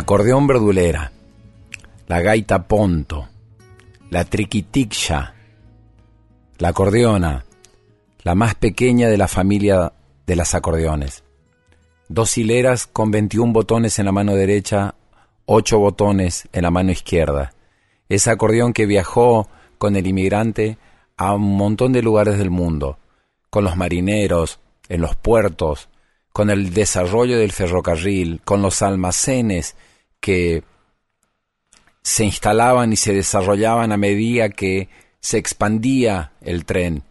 Acordeón verdulera, la gaita ponto, la triquitixa, la acordeona, la más pequeña de la familia de las acordeones. Dos hileras con 21 botones en la mano derecha, ocho botones en la mano izquierda. Ese acordeón que viajó con el inmigrante a un montón de lugares del mundo, con los marineros, en los puertos, con el desarrollo del ferrocarril, con los almacenes que se instalaban y se desarrollaban a medida que se expandía el tren.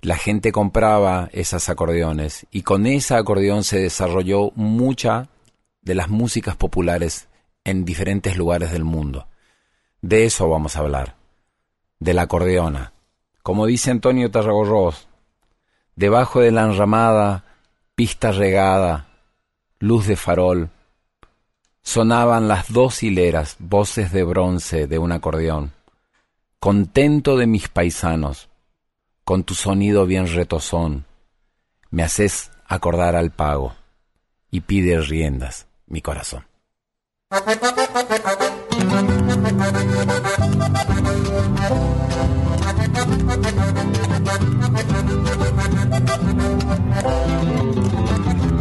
La gente compraba esas acordeones y con esa acordeón se desarrolló mucha de las músicas populares en diferentes lugares del mundo. De eso vamos a hablar, de la acordeona. Como dice Antonio Tarragorros, debajo de la enramada pista regada, luz de farol, sonaban las dos hileras, voces de bronce de un acordeón. Contento de mis paisanos, con tu sonido bien retozón, me haces acordar al pago y pide riendas mi corazón.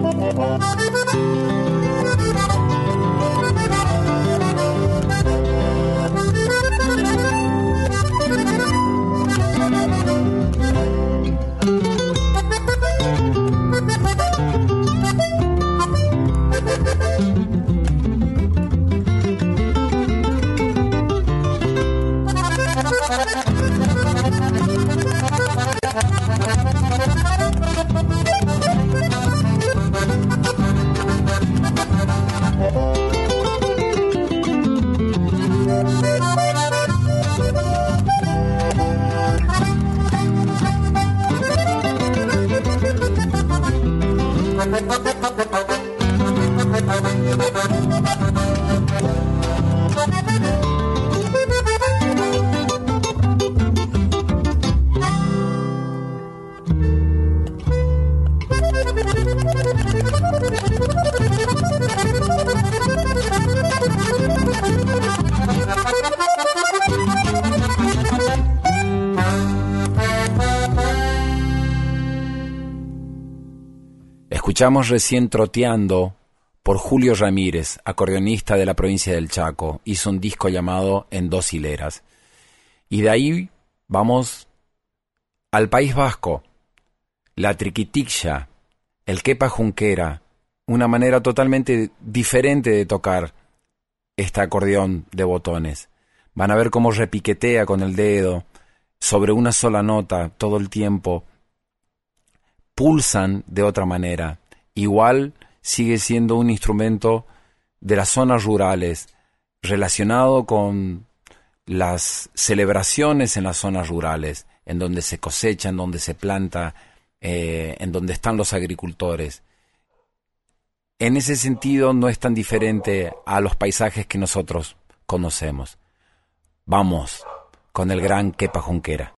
Thank you. Escuchamos recién Troteando por Julio Ramírez, acordeonista de la provincia del Chaco. Hizo un disco llamado En dos hileras. Y de ahí vamos al País Vasco, la triquitixa, el quepa junquera, una manera totalmente diferente de tocar este acordeón de botones. Van a ver cómo repiquetea con el dedo sobre una sola nota todo el tiempo pulsan de otra manera. Igual sigue siendo un instrumento de las zonas rurales, relacionado con las celebraciones en las zonas rurales, en donde se cosecha, en donde se planta, eh, en donde están los agricultores. En ese sentido no es tan diferente a los paisajes que nosotros conocemos. Vamos con el gran Kepa Junquera.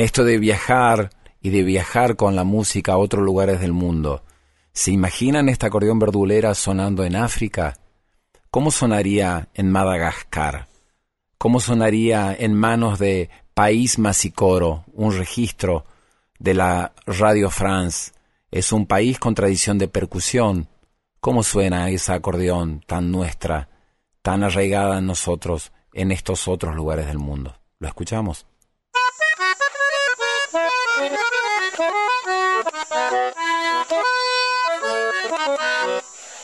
Esto de viajar y de viajar con la música a otros lugares del mundo, ¿se imaginan este acordeón verdulera sonando en África? ¿Cómo sonaría en Madagascar? ¿Cómo sonaría en manos de País Masicoro, un registro de la Radio France? Es un país con tradición de percusión. ¿Cómo suena ese acordeón tan nuestra, tan arraigada en nosotros, en estos otros lugares del mundo? ¿Lo escuchamos?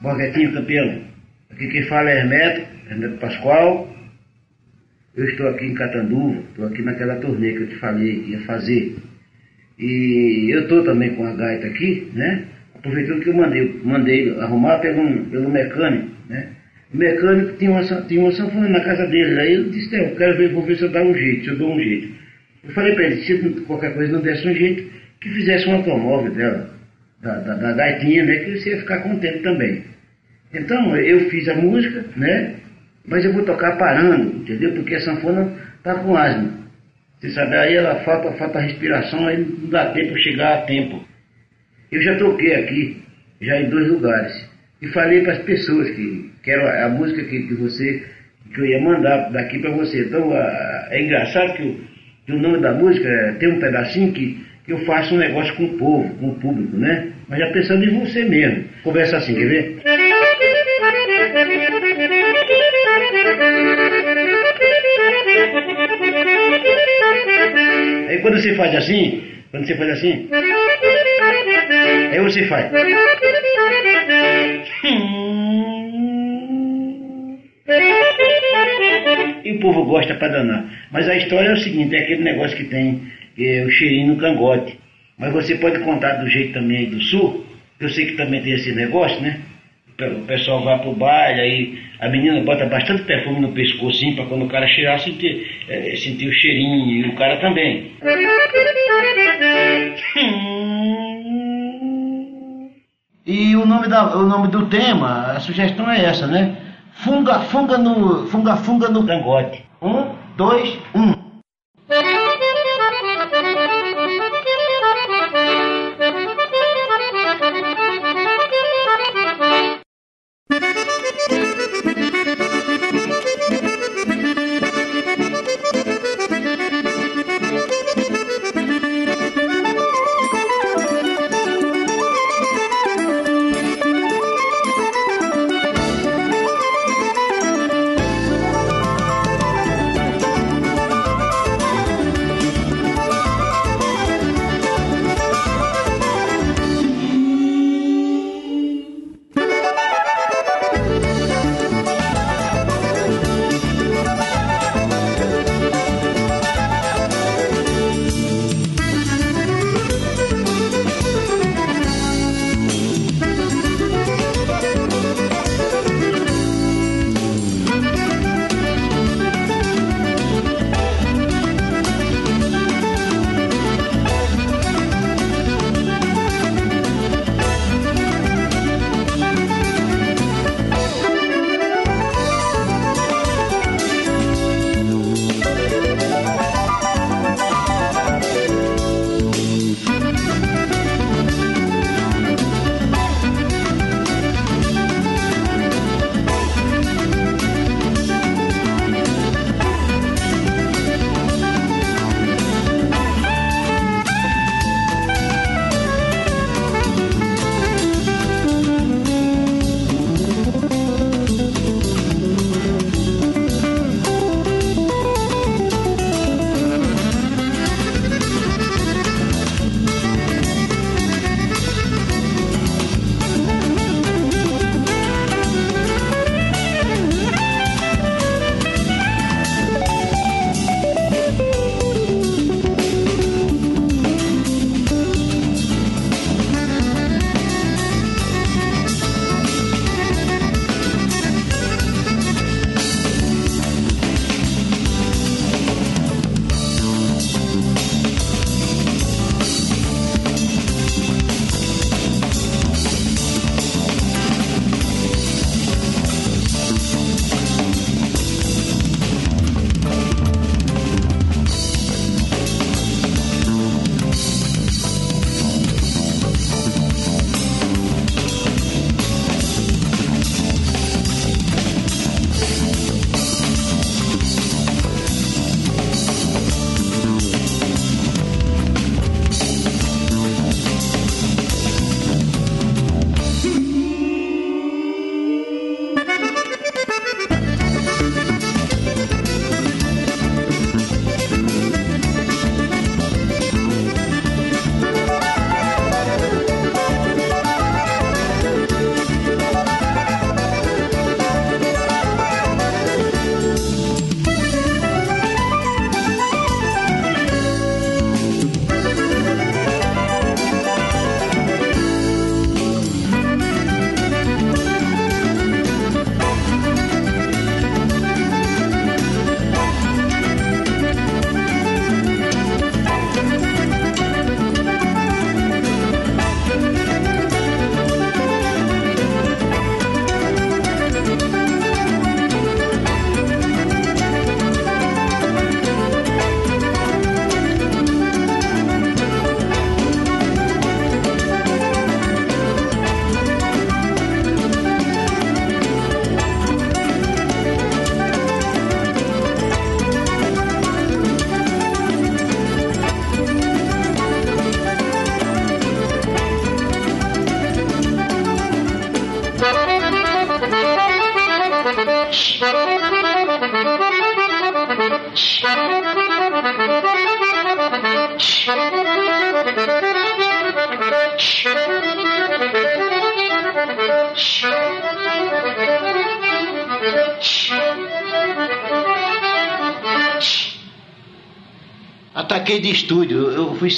Borguetinho Campeão. Aqui quem fala é Hermeto, Hermeto Pascoal. Eu estou aqui em Catanduva, estou aqui naquela turnê que eu te falei que ia fazer. E eu estou também com a gaita aqui, né? Aproveitando que eu mandei, mandei arrumar pelo, pelo mecânico, né? O mecânico tinha uma, tinha uma sanfona na casa dele, aí ele disse, eu quero ver, vou ver se eu dou um jeito, se eu dou um jeito. Eu falei para ele, se qualquer coisa não desse um jeito, que fizesse um automóvel dela, da, da, da gaitinha, né? Que você ia ficar contente também. Então eu fiz a música, né? Mas eu vou tocar parando, entendeu? Porque a sanfona tá com asma. Você sabe, aí ela falta, falta respiração, aí não dá tempo chegar a tempo. Eu já toquei aqui, já em dois lugares. E falei para as pessoas que, que era a música que, que você que eu ia mandar daqui para você. Então a, é engraçado que o, que o nome da música é, tem um pedacinho que, que eu faço um negócio com o povo, com o público, né? Mas já pensando em você mesmo. Conversa assim, quer ver? Aí quando você faz assim, quando você faz assim, aí você faz. E o povo gosta pra danar. Mas a história é o seguinte, é aquele negócio que tem é, o cheirinho no cangote. Mas você pode contar do jeito também aí do sul, eu sei que também tem esse negócio, né? O pessoal vai pro baile, aí a menina bota bastante perfume no pescoço, para quando o cara cheirar, sentir, é, sentir o cheirinho, e o cara também. E o nome, da, o nome do tema, a sugestão é essa, né? Funga, funga no, funga, funga no cangote. Um, dois,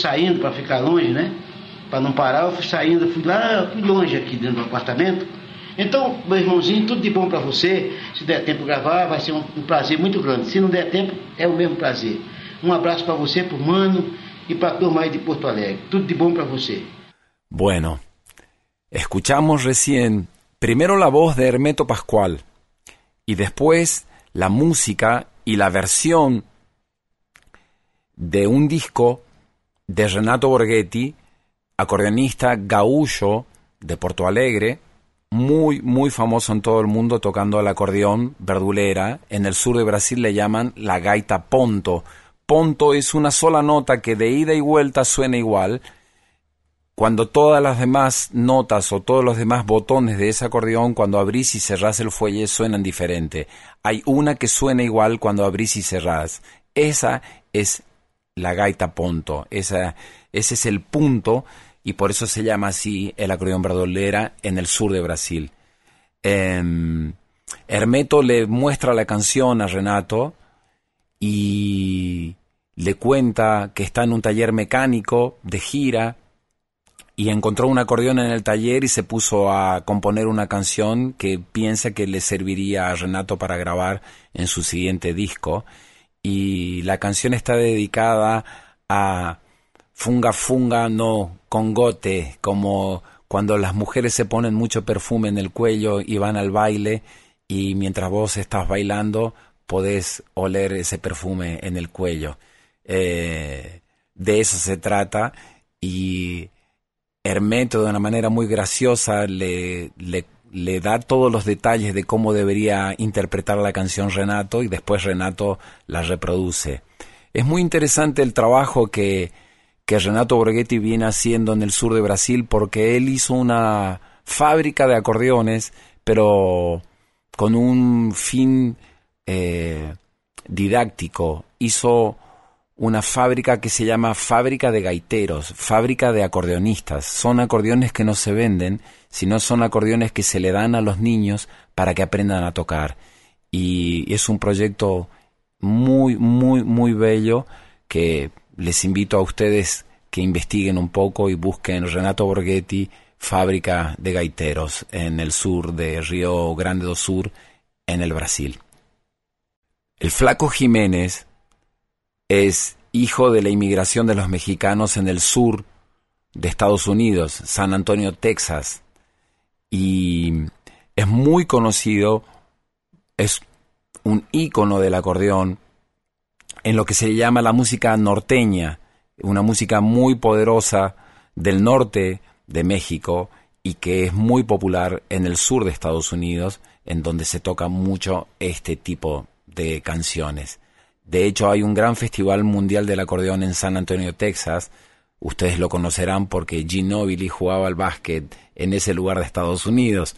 saindo para ficar longe, né? Para não parar, eu fui saindo, fui lá, fui longe aqui dentro do apartamento. Então, meu irmãozinho, tudo de bom para você. Se der tempo gravar, vai ser um, um, prazer muito grande. Se não der tempo, é o mesmo prazer. Um abraço para você, para o Mano e para a turma aí de Porto Alegre. Tudo de bom para você. Bueno, Escuchamos recién primero la voz de Hermeto Pascual y después la música y la versión de un disco de Renato Borghetti, acordeonista gaullo de Porto Alegre, muy, muy famoso en todo el mundo tocando el acordeón verdulera. En el sur de Brasil le llaman la gaita ponto. Ponto es una sola nota que de ida y vuelta suena igual, cuando todas las demás notas o todos los demás botones de ese acordeón, cuando abrís y cerrás el fuelle, suenan diferente. Hay una que suena igual cuando abrís y cerrás. Esa es la gaita ponto. Ese es el punto y por eso se llama así el acordeón verdolera en el sur de Brasil. Em, Hermeto le muestra la canción a Renato y le cuenta que está en un taller mecánico de gira y encontró un acordeón en el taller y se puso a componer una canción que piensa que le serviría a Renato para grabar en su siguiente disco. Y la canción está dedicada a funga funga no congote, como cuando las mujeres se ponen mucho perfume en el cuello y van al baile y mientras vos estás bailando podés oler ese perfume en el cuello. Eh, de eso se trata y Hermeto de una manera muy graciosa le, le, da todos los detalles de cómo debería interpretar la canción Renato y después Renato la reproduce. Es muy interesante el trabajo que, que Renato Borghetti viene haciendo en el sur de Brasil porque él hizo una fábrica de acordeones, pero con un fin eh, didáctico. Hizo una fábrica que se llama Fábrica de Gaiteros, Fábrica de Acordeonistas. Son acordeones que no se venden, sino son acordeones que se le dan a los niños para que aprendan a tocar. Y es un proyecto muy, muy, muy bello que les invito a ustedes que investiguen un poco y busquen Renato Borghetti, Fábrica de Gaiteros, en el sur de Río Grande do Sur, en el Brasil. El flaco Jiménez es hijo de la inmigración de los mexicanos en el sur de Estados Unidos, San Antonio, Texas, y es muy conocido, es un ícono del acordeón en lo que se llama la música norteña, una música muy poderosa del norte de México y que es muy popular en el sur de Estados Unidos, en donde se toca mucho este tipo de canciones. De hecho, hay un gran festival mundial del acordeón en San Antonio, Texas. Ustedes lo conocerán porque Ginobili jugaba al básquet en ese lugar de Estados Unidos.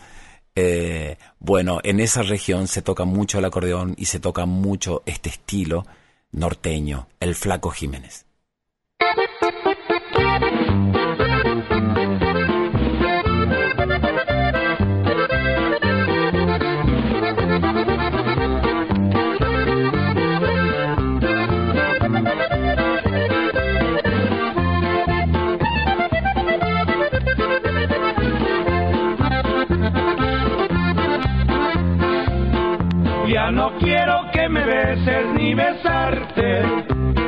Eh, bueno, en esa región se toca mucho el acordeón y se toca mucho este estilo norteño, el Flaco Jiménez. No quiero que me beses ni besarte,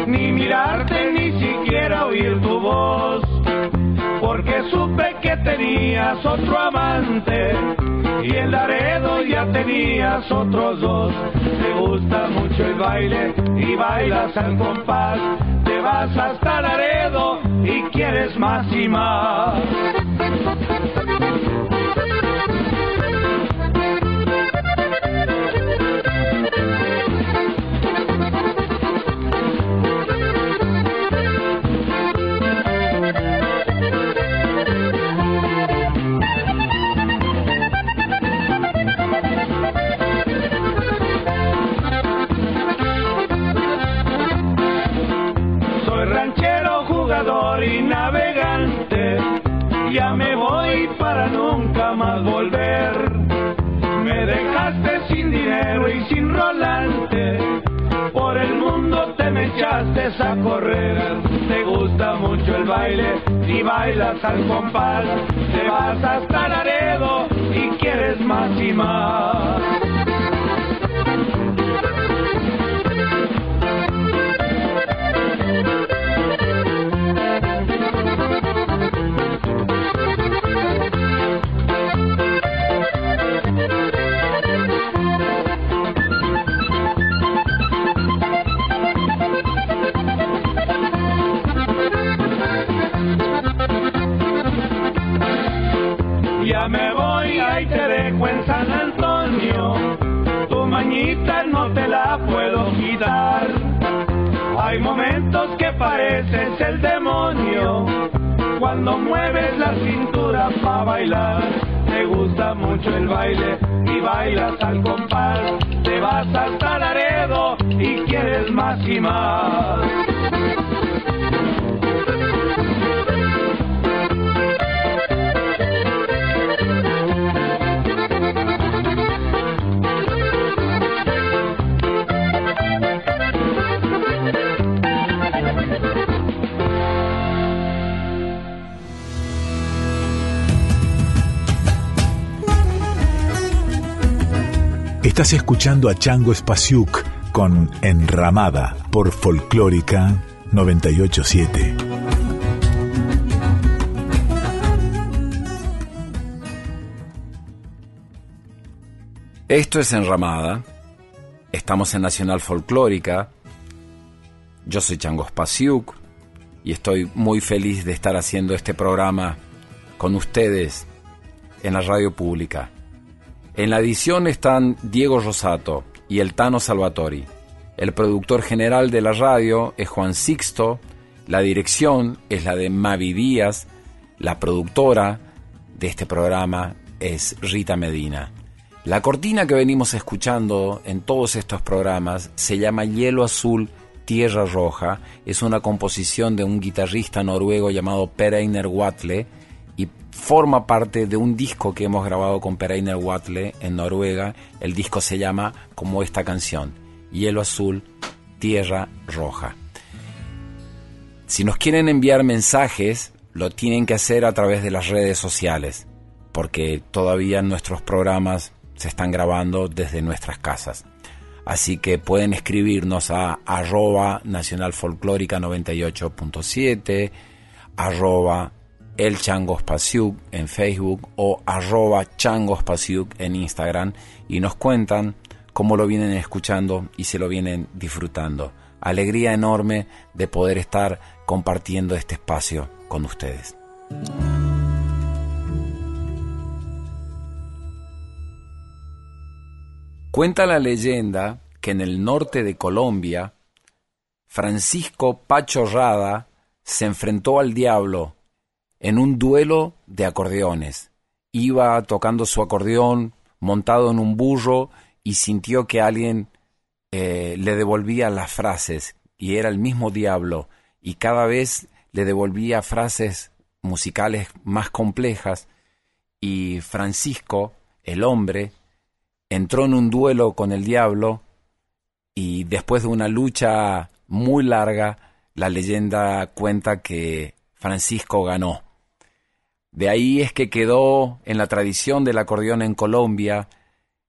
ni mirarte, ni siquiera oír tu voz, porque supe que tenías otro amante y en Laredo ya tenías otros dos. Te gusta mucho el baile y bailas al compás, te vas hasta Laredo y quieres más y más. Y navegante, ya me voy para nunca más volver. Me dejaste sin dinero y sin rolante, por el mundo te me echaste a correr. Te gusta mucho el baile y bailas al compás, te vas hasta Laredo y quieres más y más. No te la puedo quitar. Hay momentos que pareces el demonio cuando mueves la cintura para bailar. Te gusta mucho el baile y bailas al compás. Te vas hasta Laredo y quieres más y más. Estás escuchando a Chango Spasiuk con Enramada por Folclórica 987. Esto es Enramada. Estamos en Nacional Folclórica. Yo soy Chango Spasiuk y estoy muy feliz de estar haciendo este programa con ustedes en la radio pública. En la edición están Diego Rosato y el Tano Salvatori. El productor general de la radio es Juan Sixto. La dirección es la de Mavi Díaz. La productora de este programa es Rita Medina. La cortina que venimos escuchando en todos estos programas se llama Hielo Azul, Tierra Roja. Es una composición de un guitarrista noruego llamado Per Einar Watle forma parte de un disco que hemos grabado con Per Einar Watle en Noruega. El disco se llama como esta canción, Hielo Azul, Tierra Roja. Si nos quieren enviar mensajes, lo tienen que hacer a través de las redes sociales, porque todavía nuestros programas se están grabando desde nuestras casas. Así que pueden escribirnos a arroba nacionalfolclórica 98.7, arroba el Changospasiuk en Facebook o arroba Changospasiuk en Instagram y nos cuentan cómo lo vienen escuchando y se lo vienen disfrutando. Alegría enorme de poder estar compartiendo este espacio con ustedes. Cuenta la leyenda que en el norte de Colombia, Francisco Pacho Rada se enfrentó al diablo en un duelo de acordeones. Iba tocando su acordeón montado en un burro y sintió que alguien eh, le devolvía las frases y era el mismo diablo y cada vez le devolvía frases musicales más complejas y Francisco, el hombre, entró en un duelo con el diablo y después de una lucha muy larga, la leyenda cuenta que Francisco ganó. De ahí es que quedó en la tradición del acordeón en Colombia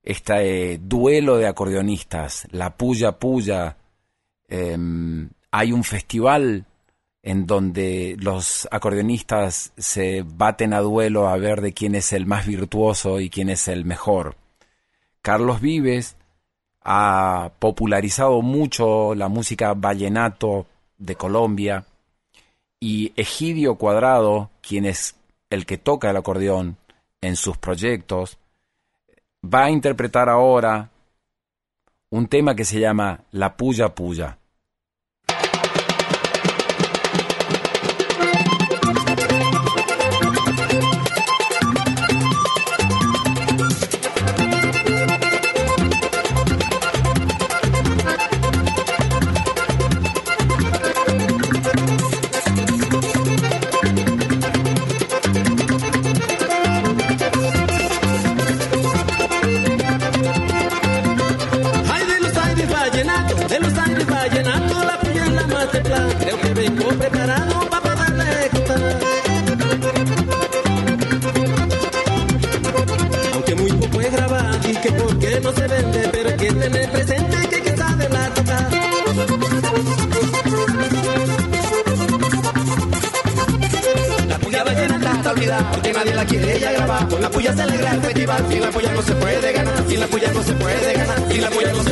este duelo de acordeonistas, la Puya Puya. Em, hay un festival en donde los acordeonistas se baten a duelo a ver de quién es el más virtuoso y quién es el mejor. Carlos Vives ha popularizado mucho la música vallenato de Colombia y Egidio Cuadrado, quien es el que toca el acordeón en sus proyectos, va a interpretar ahora un tema que se llama La Puya Puya. Porque nadie la quiere ella grabar. Con la puya se alegra el festival, sin la puya no se puede ganar, sin la puya no se puede ganar, sin la puya no se puede ganar,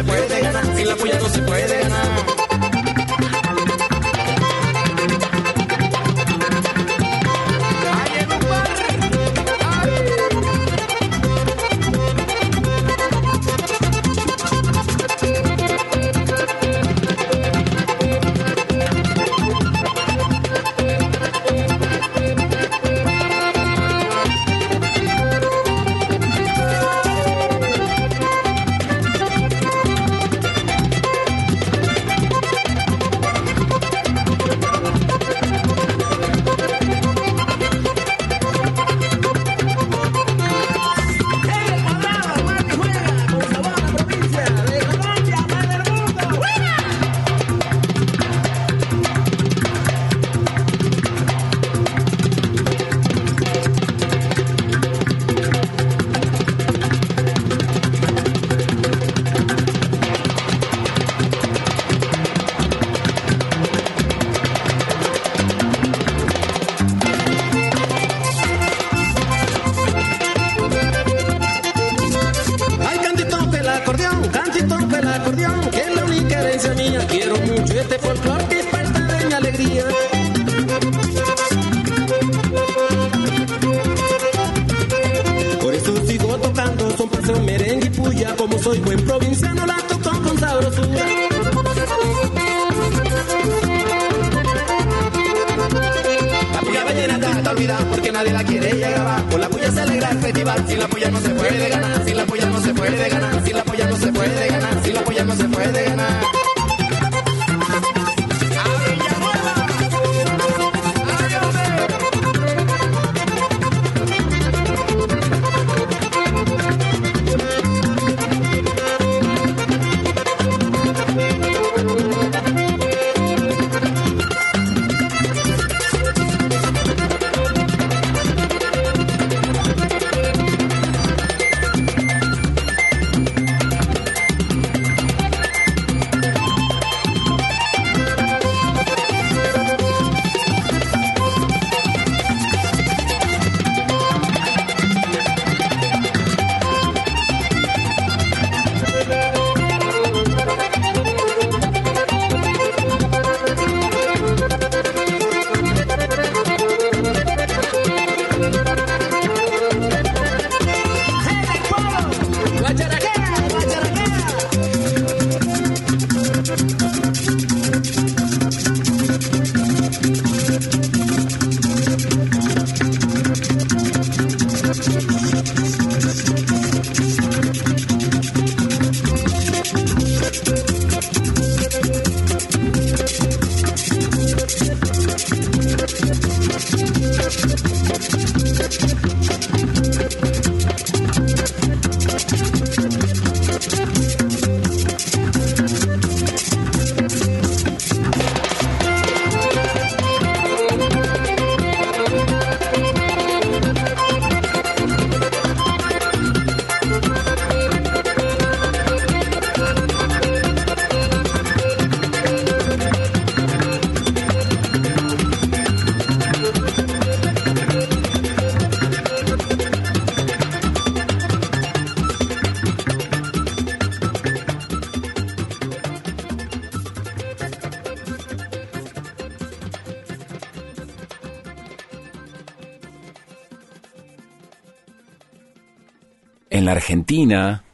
Argentina,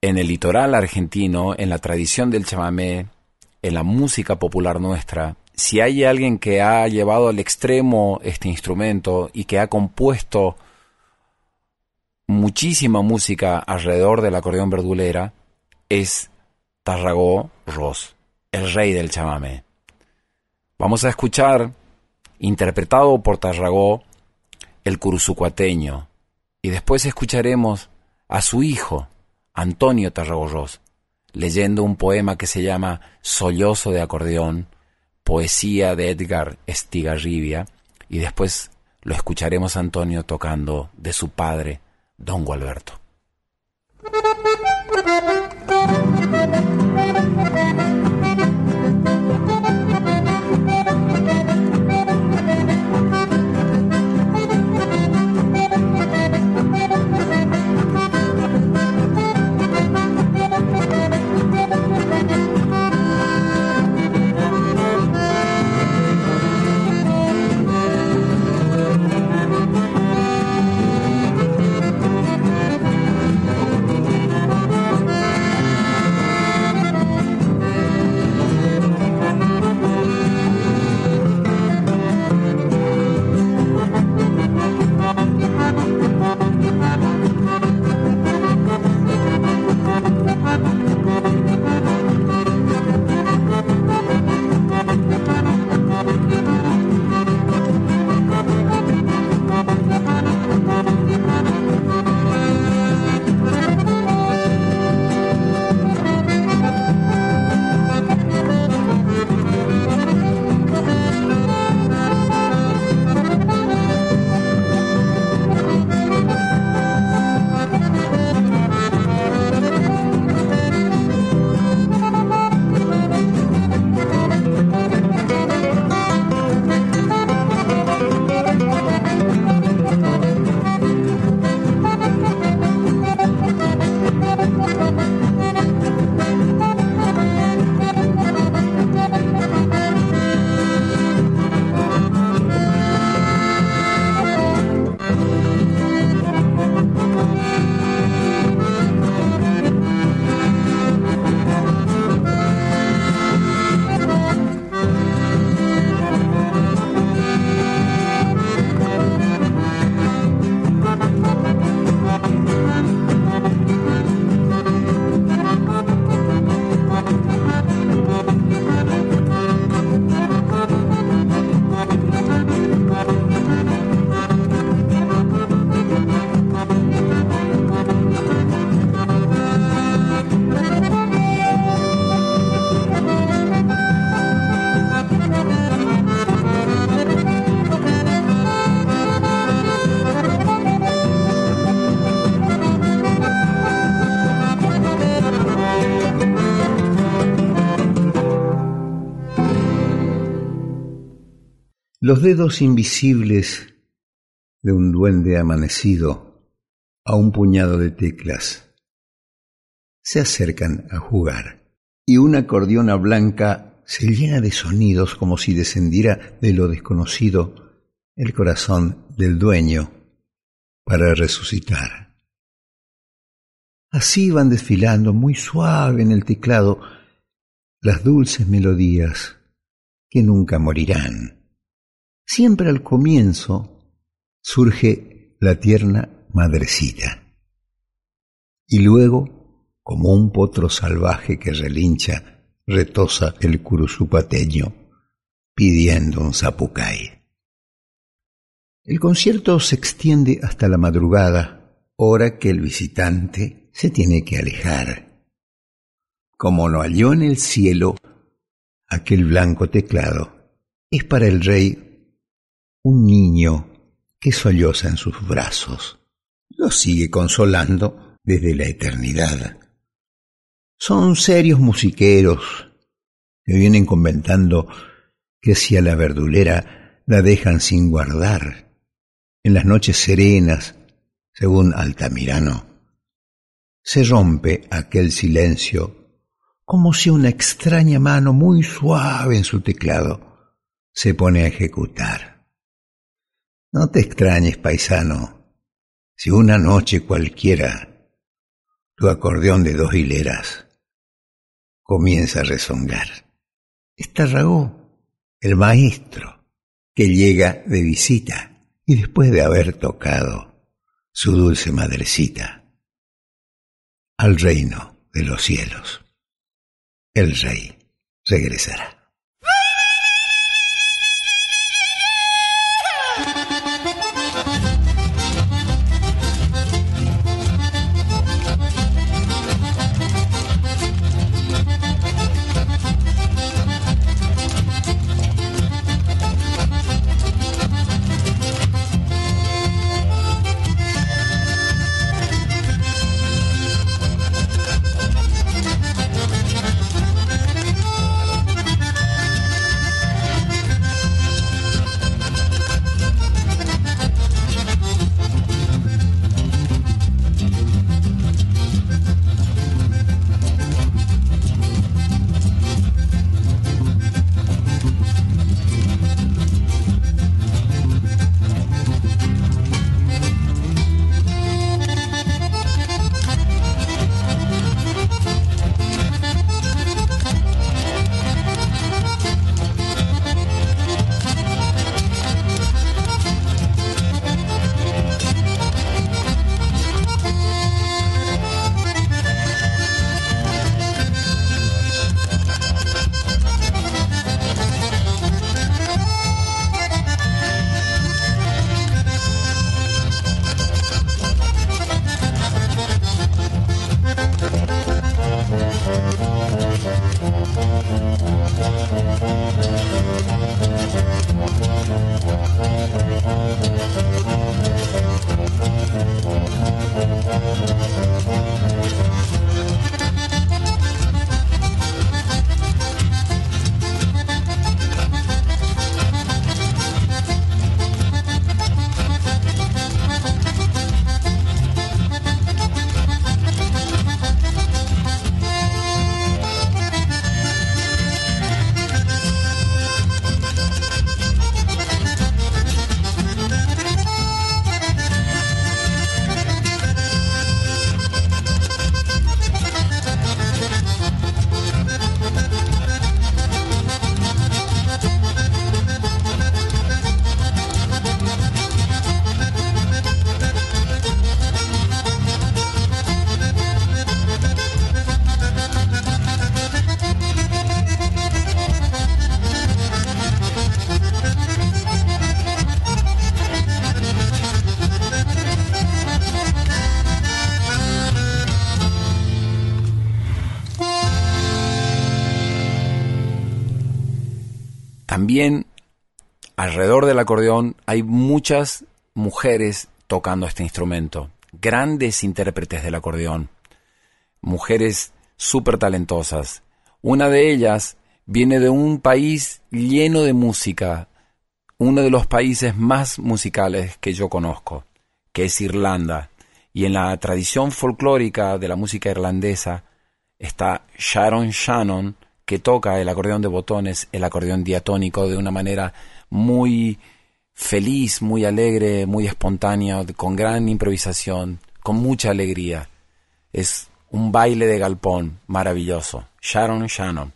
en el litoral argentino, en la tradición del chamamé, en la música popular nuestra, si hay alguien que ha llevado al extremo este instrumento y que ha compuesto muchísima música alrededor del acordeón verdulera, es Tarragó Ross, el rey del chamamé. Vamos a escuchar, interpretado por Tarragó, el curuzucuateño, y después escucharemos a su hijo, Antonio Tarragorros, leyendo un poema que se llama Sollozo de acordeón, poesía de Edgar Estigarribia, y después lo escucharemos a Antonio tocando de su padre, Don Gualberto. Los dedos invisibles de un duende amanecido a un puñado de teclas se acercan a jugar y una acordeona blanca se llena de sonidos como si descendiera de lo desconocido el corazón del dueño para resucitar. Así van desfilando muy suave en el teclado las dulces melodías que nunca morirán. Siempre al comienzo surge la tierna madrecita. Y luego, como un potro salvaje que relincha, retosa el curuzupateño pidiendo un zapucay. El concierto se extiende hasta la madrugada, hora que el visitante se tiene que alejar. Como no halló en el cielo aquel blanco teclado, es para el rey un niño que solloza en sus brazos. Lo sigue consolando desde la eternidad. Son serios musiqueros que vienen comentando que si a la verdulera la dejan sin guardar, en las noches serenas, según Altamirano, se rompe aquel silencio como si una extraña mano muy suave en su teclado se pone a ejecutar. No te extrañes, paisano, si una noche cualquiera tu acordeón de dos hileras comienza a rezongar. Está Ragó, el maestro, que llega de visita y después de haber tocado su dulce madrecita al reino de los cielos, el rey regresará. Alrededor del acordeón hay muchas mujeres tocando este instrumento, grandes intérpretes del acordeón, mujeres súper talentosas. Una de ellas viene de un país lleno de música, uno de los países más musicales que yo conozco, que es Irlanda. Y en la tradición folclórica de la música irlandesa está Sharon Shannon, que toca el acordeón de botones, el acordeón diatónico de una manera muy feliz, muy alegre, muy espontánea, con gran improvisación, con mucha alegría. Es un baile de galpón maravilloso. Sharon Shannon.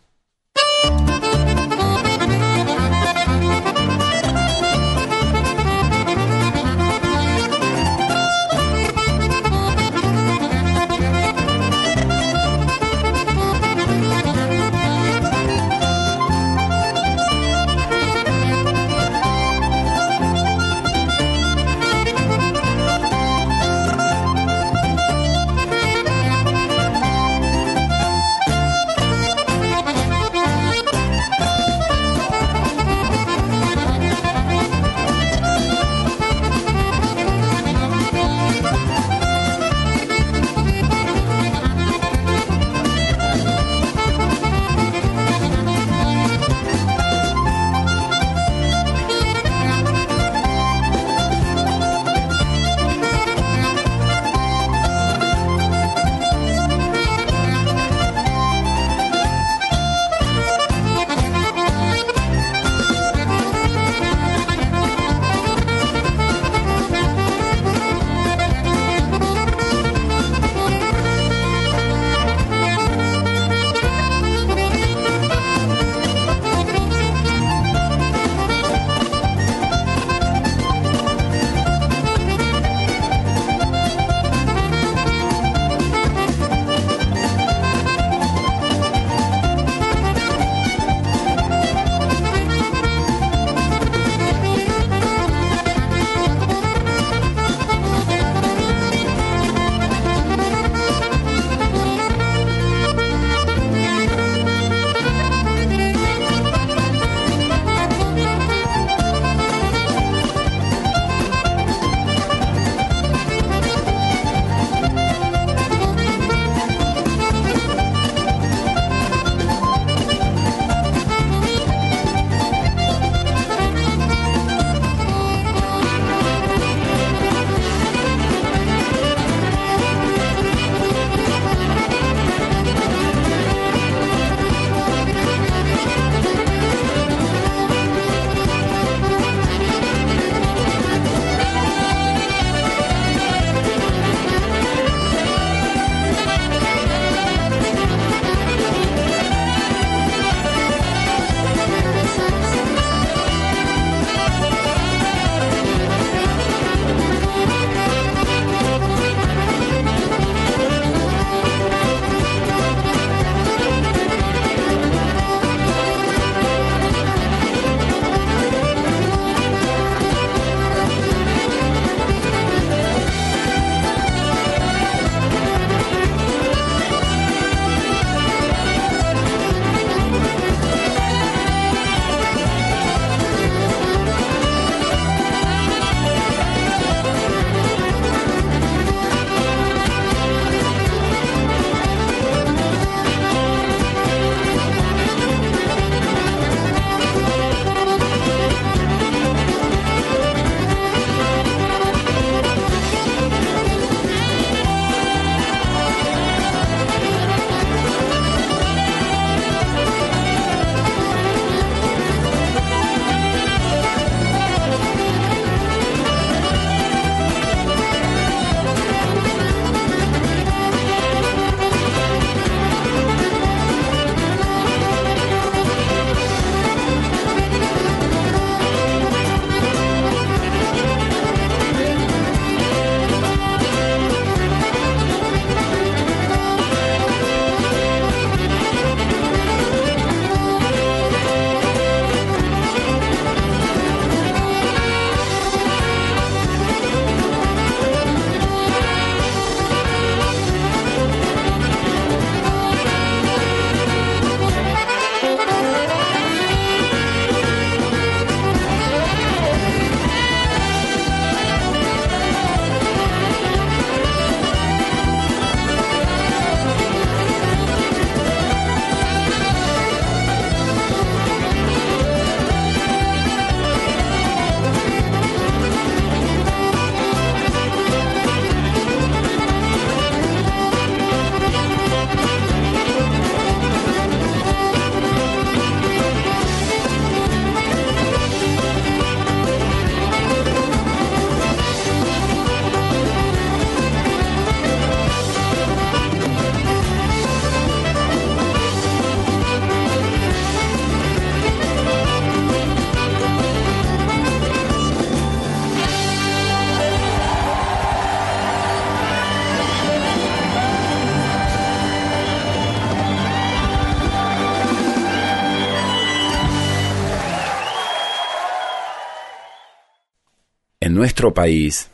Nuestro país,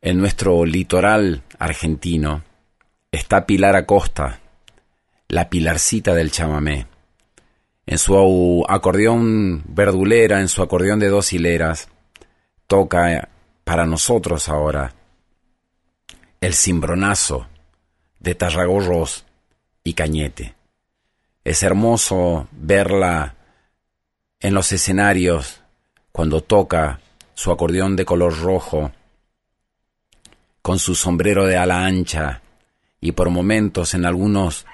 en nuestro litoral argentino, está Pilar Acosta, la pilarcita del chamamé. En su acordeón verdulera, en su acordeón de dos hileras, toca para nosotros ahora el cimbronazo de Tarragorros y Cañete. Es hermoso verla en los escenarios cuando toca su acordeón de color rojo, con su sombrero de ala ancha y por momentos en algunos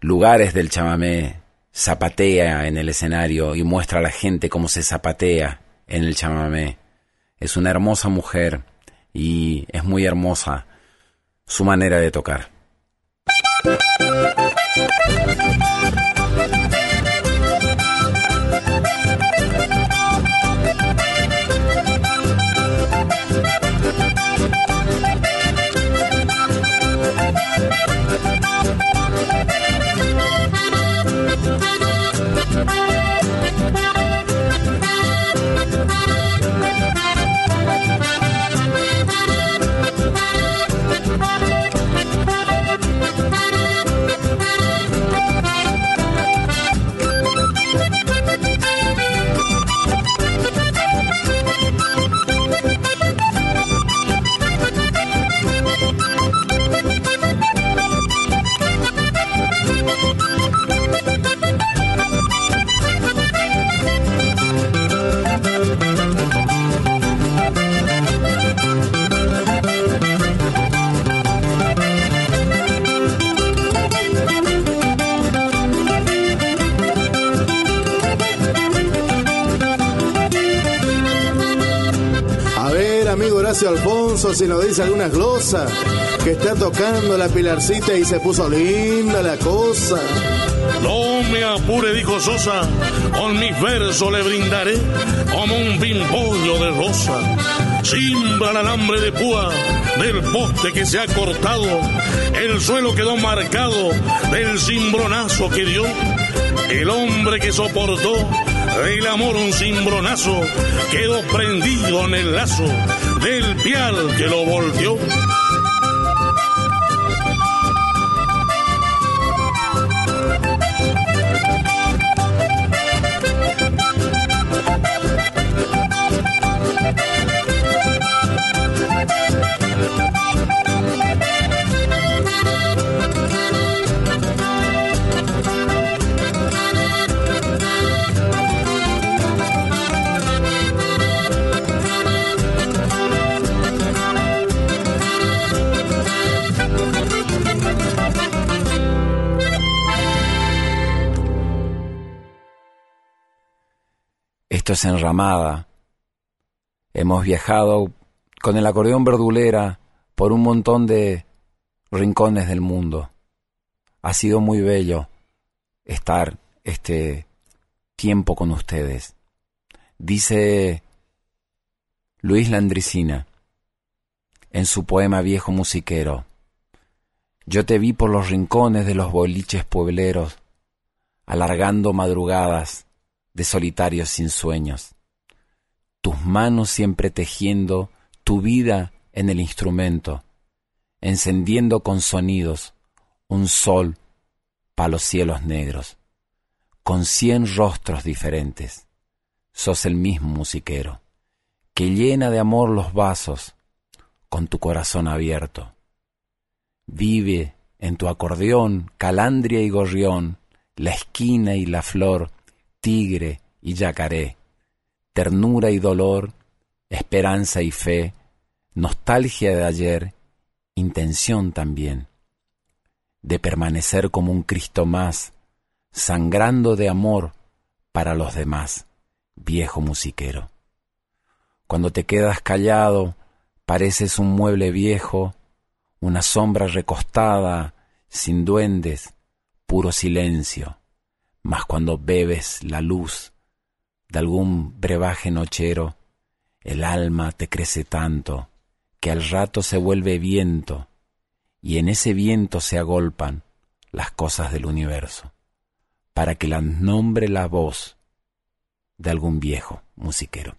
lugares del chamamé zapatea en el escenario y muestra a la gente cómo se zapatea en el chamamé. Es una hermosa mujer y es muy hermosa su manera de tocar. Thank you. Alfonso si nos dice algunas glosas, que está tocando la pilarcita y se puso linda la cosa. No me apure, dijo Sosa, con mis versos le brindaré como un pimpollo de rosa. Simbra el alambre de púa del poste que se ha cortado, el suelo quedó marcado del cimbronazo que dio. El hombre que soportó el amor un cimbronazo quedó prendido en el lazo del pial que lo volteó. Esto es enramada. Hemos viajado con el acordeón verdulera por un montón de rincones del mundo. Ha sido muy bello estar este tiempo con ustedes. Dice Luis Landricina en su poema Viejo Musiquero, yo te vi por los rincones de los boliches puebleros, alargando madrugadas de solitarios sin sueños, tus manos siempre tejiendo tu vida en el instrumento, encendiendo con sonidos un sol para los cielos negros, con cien rostros diferentes. Sos el mismo musiquero, que llena de amor los vasos con tu corazón abierto. Vive en tu acordeón, calandria y gorrión, la esquina y la flor, tigre y yacaré, ternura y dolor, esperanza y fe, nostalgia de ayer, intención también, de permanecer como un Cristo más, sangrando de amor para los demás, viejo musiquero. Cuando te quedas callado, pareces un mueble viejo, una sombra recostada, sin duendes, puro silencio mas cuando bebes la luz de algún brebaje nochero, el alma te crece tanto que al rato se vuelve viento, y en ese viento se agolpan las cosas del universo, para que las nombre la voz de algún viejo musiquero.